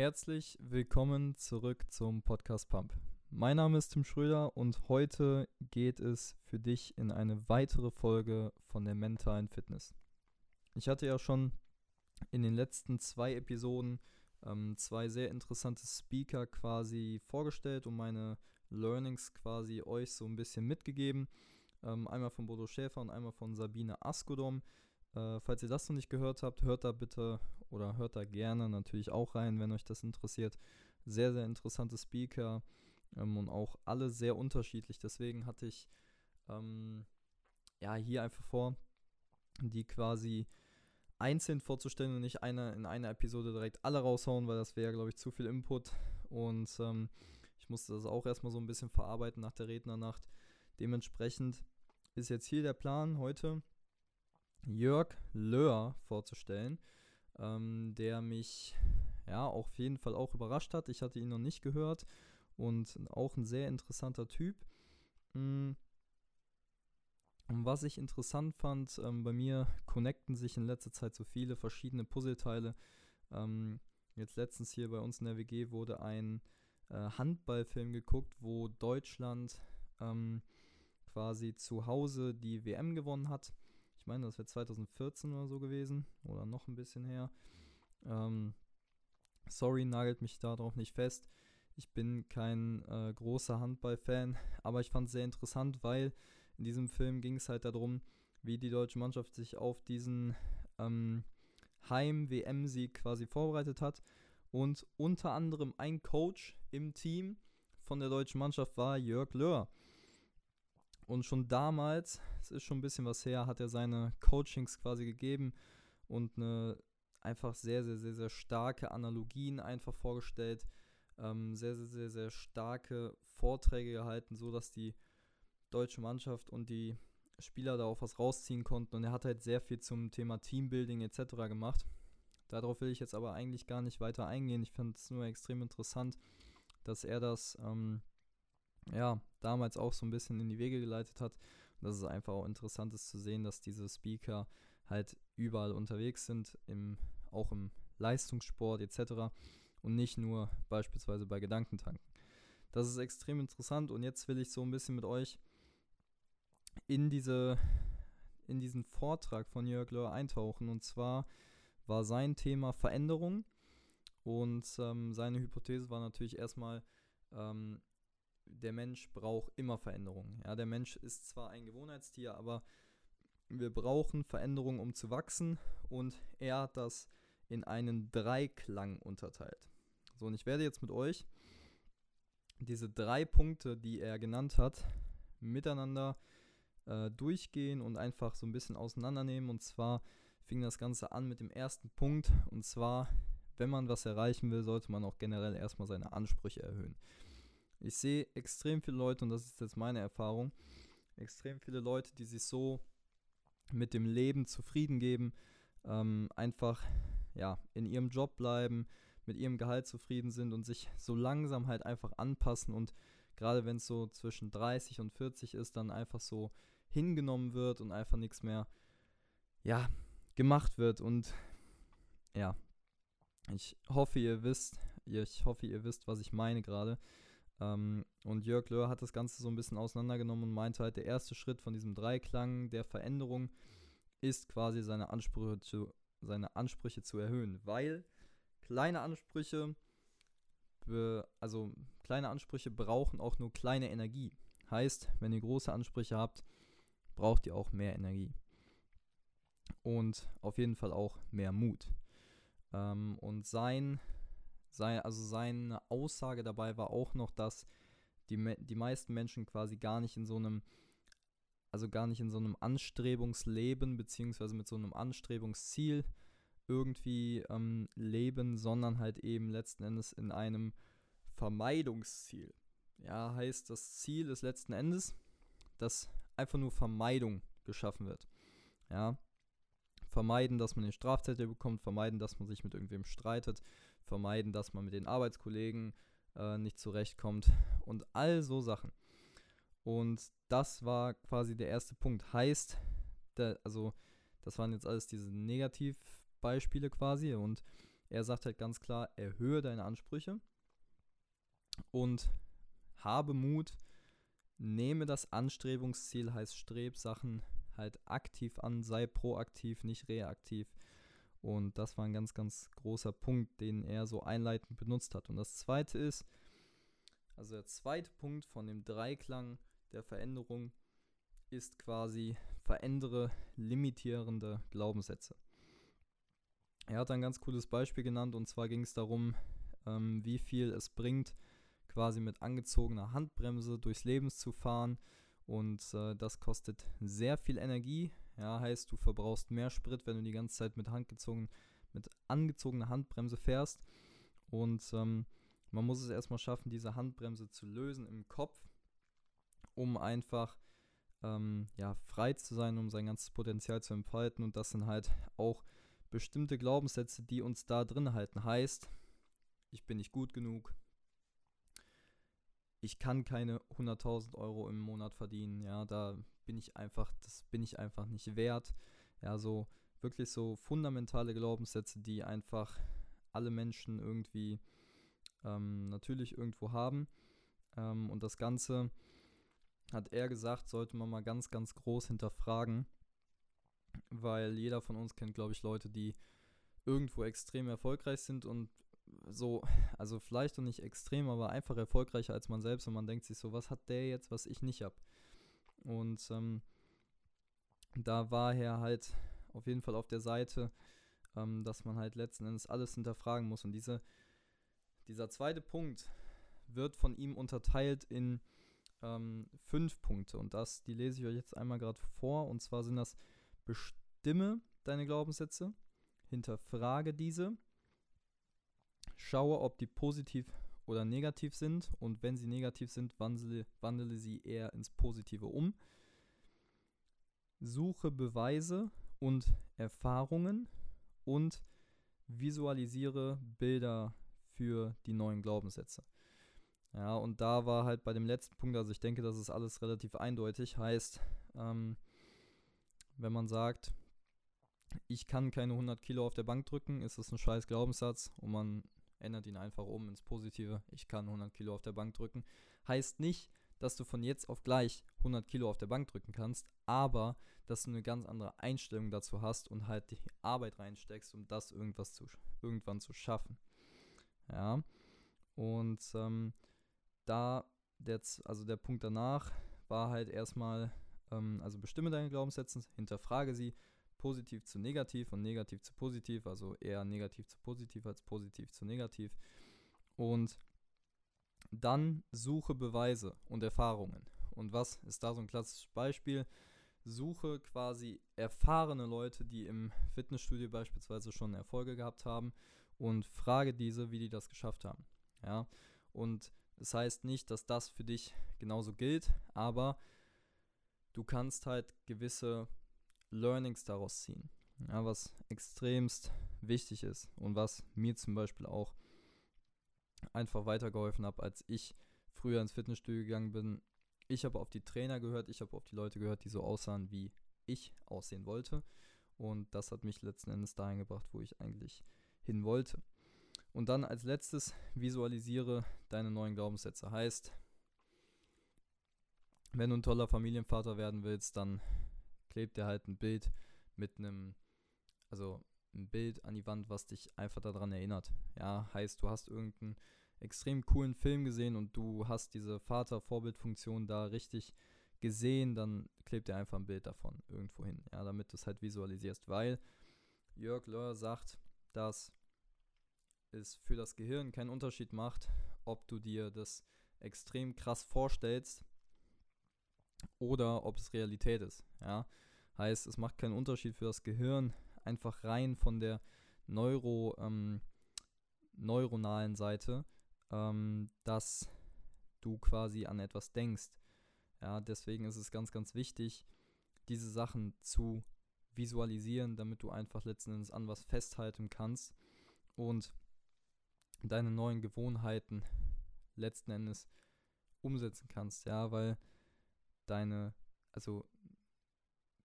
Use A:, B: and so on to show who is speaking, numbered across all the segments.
A: Herzlich willkommen zurück zum Podcast Pump. Mein Name ist Tim Schröder und heute geht es für dich in eine weitere Folge von der mentalen Fitness. Ich hatte ja schon in den letzten zwei Episoden ähm, zwei sehr interessante Speaker quasi vorgestellt und meine Learnings quasi euch so ein bisschen mitgegeben. Ähm, einmal von Bodo Schäfer und einmal von Sabine Askodom. Äh, falls ihr das noch nicht gehört habt, hört da bitte oder hört da gerne natürlich auch rein, wenn euch das interessiert. Sehr, sehr interessante Speaker ähm, und auch alle sehr unterschiedlich. Deswegen hatte ich ähm, ja hier einfach vor, die quasi einzeln vorzustellen und nicht eine, in einer Episode direkt alle raushauen, weil das wäre, glaube ich, zu viel Input. Und ähm, ich musste das auch erstmal so ein bisschen verarbeiten nach der Rednernacht. Dementsprechend ist jetzt hier der Plan heute, Jörg Löhr vorzustellen, ähm, der mich ja auf jeden Fall auch überrascht hat. Ich hatte ihn noch nicht gehört und auch ein sehr interessanter Typ. Und was ich interessant fand, ähm, bei mir connecten sich in letzter Zeit so viele verschiedene Puzzleteile. Ähm, jetzt letztens hier bei uns in der WG wurde ein äh, Handballfilm geguckt, wo Deutschland ähm, quasi zu Hause die WM gewonnen hat. Ich meine, das wäre 2014 oder so gewesen oder noch ein bisschen her. Ähm, sorry, nagelt mich darauf nicht fest. Ich bin kein äh, großer Handballfan, aber ich fand es sehr interessant, weil in diesem Film ging es halt darum, wie die deutsche Mannschaft sich auf diesen ähm, Heim-WM-Sieg quasi vorbereitet hat. Und unter anderem ein Coach im Team von der deutschen Mannschaft war Jörg Löhr. Und schon damals, es ist schon ein bisschen was her, hat er seine Coachings quasi gegeben und eine einfach sehr, sehr, sehr, sehr starke Analogien einfach vorgestellt. Ähm, sehr, sehr, sehr, sehr starke Vorträge gehalten, sodass die deutsche Mannschaft und die Spieler darauf was rausziehen konnten. Und er hat halt sehr viel zum Thema Teambuilding etc. gemacht. Darauf will ich jetzt aber eigentlich gar nicht weiter eingehen. Ich fand es nur extrem interessant, dass er das ähm, ja, damals auch so ein bisschen in die Wege geleitet hat. Und dass es einfach auch interessant ist zu sehen, dass diese Speaker halt überall unterwegs sind, im, auch im Leistungssport etc. und nicht nur beispielsweise bei Gedankentanken. Das ist extrem interessant und jetzt will ich so ein bisschen mit euch in diese in diesen Vortrag von Jörg Löhr eintauchen. Und zwar war sein Thema Veränderung. Und ähm, seine Hypothese war natürlich erstmal, ähm, der Mensch braucht immer Veränderungen. Ja, der Mensch ist zwar ein Gewohnheitstier, aber wir brauchen Veränderungen, um zu wachsen. Und er hat das in einen Dreiklang unterteilt. So, und ich werde jetzt mit euch diese drei Punkte, die er genannt hat, miteinander äh, durchgehen und einfach so ein bisschen auseinandernehmen. Und zwar fing das Ganze an mit dem ersten Punkt. Und zwar, wenn man was erreichen will, sollte man auch generell erstmal seine Ansprüche erhöhen. Ich sehe extrem viele Leute, und das ist jetzt meine Erfahrung, extrem viele Leute, die sich so mit dem Leben zufrieden geben, ähm, einfach ja, in ihrem Job bleiben, mit ihrem Gehalt zufrieden sind und sich so langsam halt einfach anpassen und gerade wenn es so zwischen 30 und 40 ist, dann einfach so hingenommen wird und einfach nichts mehr, ja, gemacht wird und ja, ich hoffe, ihr wisst, ich hoffe, ihr wisst, was ich meine gerade. Ähm, und Jörg Löhr hat das Ganze so ein bisschen auseinandergenommen und meinte halt, der erste Schritt von diesem Dreiklang der Veränderung ist quasi seine Ansprüche zu, seine Ansprüche zu erhöhen, weil kleine Ansprüche, also kleine Ansprüche brauchen auch nur kleine Energie. Heißt, wenn ihr große Ansprüche habt, braucht ihr auch mehr Energie. Und auf jeden Fall auch mehr Mut. Ähm, und sein sei, also seine Aussage dabei war auch noch, dass die, die meisten Menschen quasi gar nicht in so einem, also gar nicht in so einem Anstrebungsleben, beziehungsweise mit so einem Anstrebungsziel irgendwie ähm, leben, sondern halt eben letzten Endes in einem Vermeidungsziel. Ja, heißt, das Ziel ist letzten Endes, dass einfach nur Vermeidung geschaffen wird. Ja, vermeiden, dass man den Strafzettel bekommt, vermeiden, dass man sich mit irgendwem streitet, vermeiden, dass man mit den Arbeitskollegen äh, nicht zurechtkommt und all so Sachen. Und das war quasi der erste Punkt. Heißt, der, also das waren jetzt alles diese Negativbeispiele quasi und er sagt halt ganz klar, erhöhe deine Ansprüche und habe Mut, nehme das Anstrebungsziel, heißt Strebsachen halt aktiv an, sei proaktiv, nicht reaktiv. Und das war ein ganz, ganz großer Punkt, den er so einleitend benutzt hat. Und das zweite ist, also der zweite Punkt von dem Dreiklang der Veränderung ist quasi verändere limitierende Glaubenssätze. Er hat ein ganz cooles Beispiel genannt und zwar ging es darum, ähm, wie viel es bringt, quasi mit angezogener Handbremse durchs Leben zu fahren und äh, das kostet sehr viel Energie. Ja, heißt, du verbrauchst mehr Sprit, wenn du die ganze Zeit mit handgezogen, mit angezogener Handbremse fährst. Und ähm, man muss es erstmal schaffen, diese Handbremse zu lösen im Kopf, um einfach ähm, ja, frei zu sein, um sein ganzes Potenzial zu entfalten. Und das sind halt auch bestimmte Glaubenssätze, die uns da drin halten. Heißt, ich bin nicht gut genug, ich kann keine 100.000 Euro im Monat verdienen, ja, da bin ich einfach, das bin ich einfach nicht wert. Ja, so wirklich so fundamentale Glaubenssätze, die einfach alle Menschen irgendwie ähm, natürlich irgendwo haben. Ähm, und das Ganze, hat er gesagt, sollte man mal ganz, ganz groß hinterfragen, weil jeder von uns kennt, glaube ich, Leute, die irgendwo extrem erfolgreich sind und so, also vielleicht noch nicht extrem, aber einfach erfolgreicher als man selbst und man denkt sich so, was hat der jetzt, was ich nicht habe? Und ähm, da war er halt auf jeden Fall auf der Seite, ähm, dass man halt letzten Endes alles hinterfragen muss. Und diese, dieser zweite Punkt wird von ihm unterteilt in ähm, fünf Punkte. Und das, die lese ich euch jetzt einmal gerade vor. Und zwar sind das bestimme deine Glaubenssätze, hinterfrage diese, Schaue, ob die positiv oder negativ sind und wenn sie negativ sind, wandle, wandle sie eher ins Positive um. Suche Beweise und Erfahrungen und visualisiere Bilder für die neuen Glaubenssätze. Ja, und da war halt bei dem letzten Punkt, also ich denke, das ist alles relativ eindeutig, heißt, ähm, wenn man sagt, ich kann keine 100 Kilo auf der Bank drücken, ist das ein scheiß Glaubenssatz und man ändert ihn einfach um ins Positive. Ich kann 100 Kilo auf der Bank drücken. Heißt nicht, dass du von jetzt auf gleich 100 Kilo auf der Bank drücken kannst, aber dass du eine ganz andere Einstellung dazu hast und halt die Arbeit reinsteckst, um das irgendwas zu, irgendwann zu schaffen. Ja, und ähm, da, der, also der Punkt danach war halt erstmal, ähm, also bestimme deine Glaubenssätze, hinterfrage sie, positiv zu negativ und negativ zu positiv, also eher negativ zu positiv als positiv zu negativ. Und dann suche Beweise und Erfahrungen. Und was ist da so ein klassisches Beispiel? Suche quasi erfahrene Leute, die im Fitnessstudio beispielsweise schon Erfolge gehabt haben und frage diese, wie die das geschafft haben. Ja, und das heißt nicht, dass das für dich genauso gilt, aber du kannst halt gewisse Learnings daraus ziehen. Ja, was extremst wichtig ist und was mir zum Beispiel auch einfach weitergeholfen hat, als ich früher ins Fitnessstudio gegangen bin. Ich habe auf die Trainer gehört, ich habe auf die Leute gehört, die so aussahen, wie ich aussehen wollte. Und das hat mich letzten Endes dahin gebracht, wo ich eigentlich hin wollte. Und dann als letztes visualisiere deine neuen Glaubenssätze. Heißt, wenn du ein toller Familienvater werden willst, dann klebt dir halt ein Bild mit einem, also ein Bild an die Wand, was dich einfach daran erinnert. Ja, heißt, du hast irgendeinen extrem coolen Film gesehen und du hast diese Vater-Vorbildfunktion da richtig gesehen, dann klebt dir einfach ein Bild davon irgendwo hin, ja, damit du es halt visualisierst, weil Jörg Löhr sagt, dass es für das Gehirn keinen Unterschied macht, ob du dir das extrem krass vorstellst oder ob es Realität ist. Ja? Heißt, es macht keinen Unterschied für das Gehirn, einfach rein von der Neuro, ähm, neuronalen Seite, ähm, dass du quasi an etwas denkst. Ja, deswegen ist es ganz, ganz wichtig, diese Sachen zu visualisieren, damit du einfach letzten Endes an was festhalten kannst und deine neuen Gewohnheiten letzten Endes umsetzen kannst. Ja, weil deine, also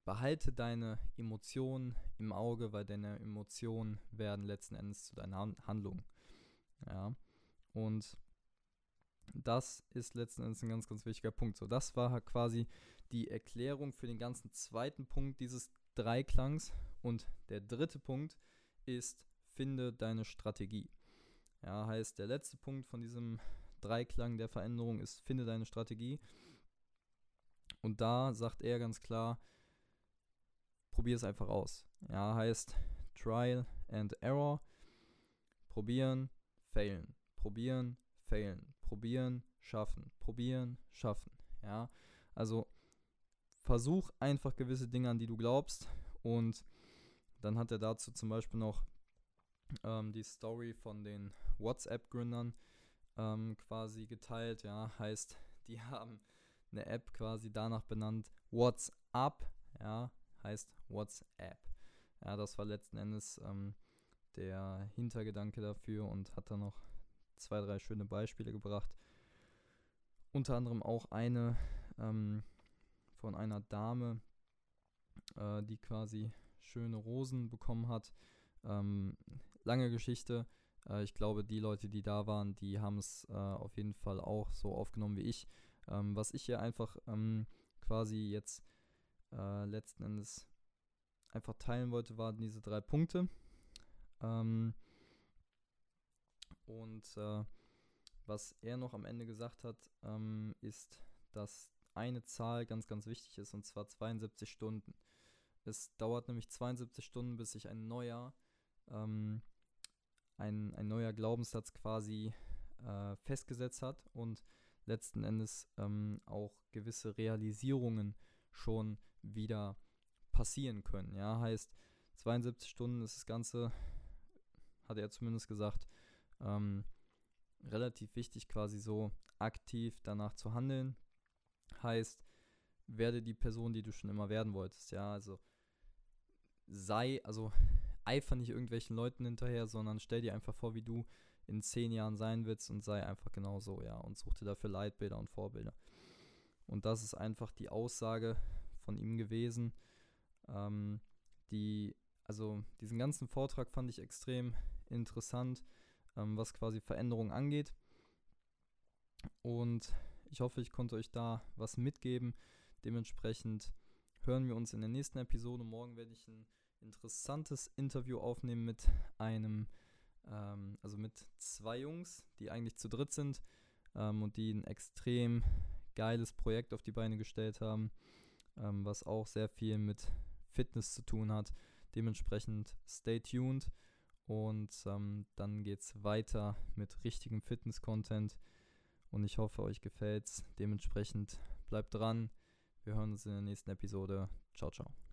A: behalte deine Emotionen im Auge, weil deine Emotionen werden letzten Endes zu deiner Handlung. Ja. Und das ist letzten Endes ein ganz, ganz wichtiger Punkt. So, das war halt quasi die Erklärung für den ganzen zweiten Punkt dieses Dreiklangs. Und der dritte Punkt ist, finde deine Strategie. Ja, heißt, der letzte Punkt von diesem Dreiklang der Veränderung ist, finde deine Strategie. Und da sagt er ganz klar, probier es einfach aus. Ja, heißt Trial and Error. Probieren, failen. Probieren, failen. Probieren, schaffen. Probieren, schaffen. Ja, also versuch einfach gewisse Dinge, an die du glaubst. Und dann hat er dazu zum Beispiel noch ähm, die Story von den WhatsApp-Gründern ähm, quasi geteilt. Ja, heißt, die haben eine App quasi danach benannt, WhatsApp. Ja, heißt WhatsApp. Ja, das war letzten Endes ähm, der Hintergedanke dafür und hat dann noch zwei, drei schöne Beispiele gebracht. Unter anderem auch eine ähm, von einer Dame, äh, die quasi schöne Rosen bekommen hat. Ähm, lange Geschichte. Äh, ich glaube, die Leute, die da waren, die haben es äh, auf jeden Fall auch so aufgenommen wie ich. Ähm, was ich hier einfach ähm, quasi jetzt äh, letzten Endes einfach teilen wollte, waren diese drei Punkte. Ähm, und äh, was er noch am Ende gesagt hat, ähm, ist, dass eine Zahl ganz, ganz wichtig ist, und zwar 72 Stunden. Es dauert nämlich 72 Stunden, bis sich ein neuer, ähm, ein, ein neuer Glaubenssatz quasi äh, festgesetzt hat und letzten Endes ähm, auch gewisse Realisierungen schon wieder passieren können. Ja, heißt 72 Stunden ist das Ganze, hat er zumindest gesagt, ähm, relativ wichtig, quasi so aktiv danach zu handeln. Heißt, werde die Person, die du schon immer werden wolltest. Ja, also sei, also eifer nicht irgendwelchen Leuten hinterher, sondern stell dir einfach vor, wie du in zehn Jahren sein willst und sei einfach genau so, ja, und such dir dafür Leitbilder und Vorbilder. Und das ist einfach die Aussage von ihm gewesen. Ähm, die, also diesen ganzen Vortrag fand ich extrem interessant, ähm, was quasi Veränderungen angeht. Und ich hoffe, ich konnte euch da was mitgeben. Dementsprechend hören wir uns in der nächsten Episode. Morgen werde ich ein interessantes Interview aufnehmen mit einem, ähm, also mit zwei Jungs, die eigentlich zu dritt sind ähm, und die ein extrem geiles Projekt auf die Beine gestellt haben, ähm, was auch sehr viel mit Fitness zu tun hat. Dementsprechend stay tuned und ähm, dann geht es weiter mit richtigem Fitness-Content und ich hoffe, euch gefällt's. Dementsprechend bleibt dran. Wir hören uns in der nächsten Episode. Ciao, ciao.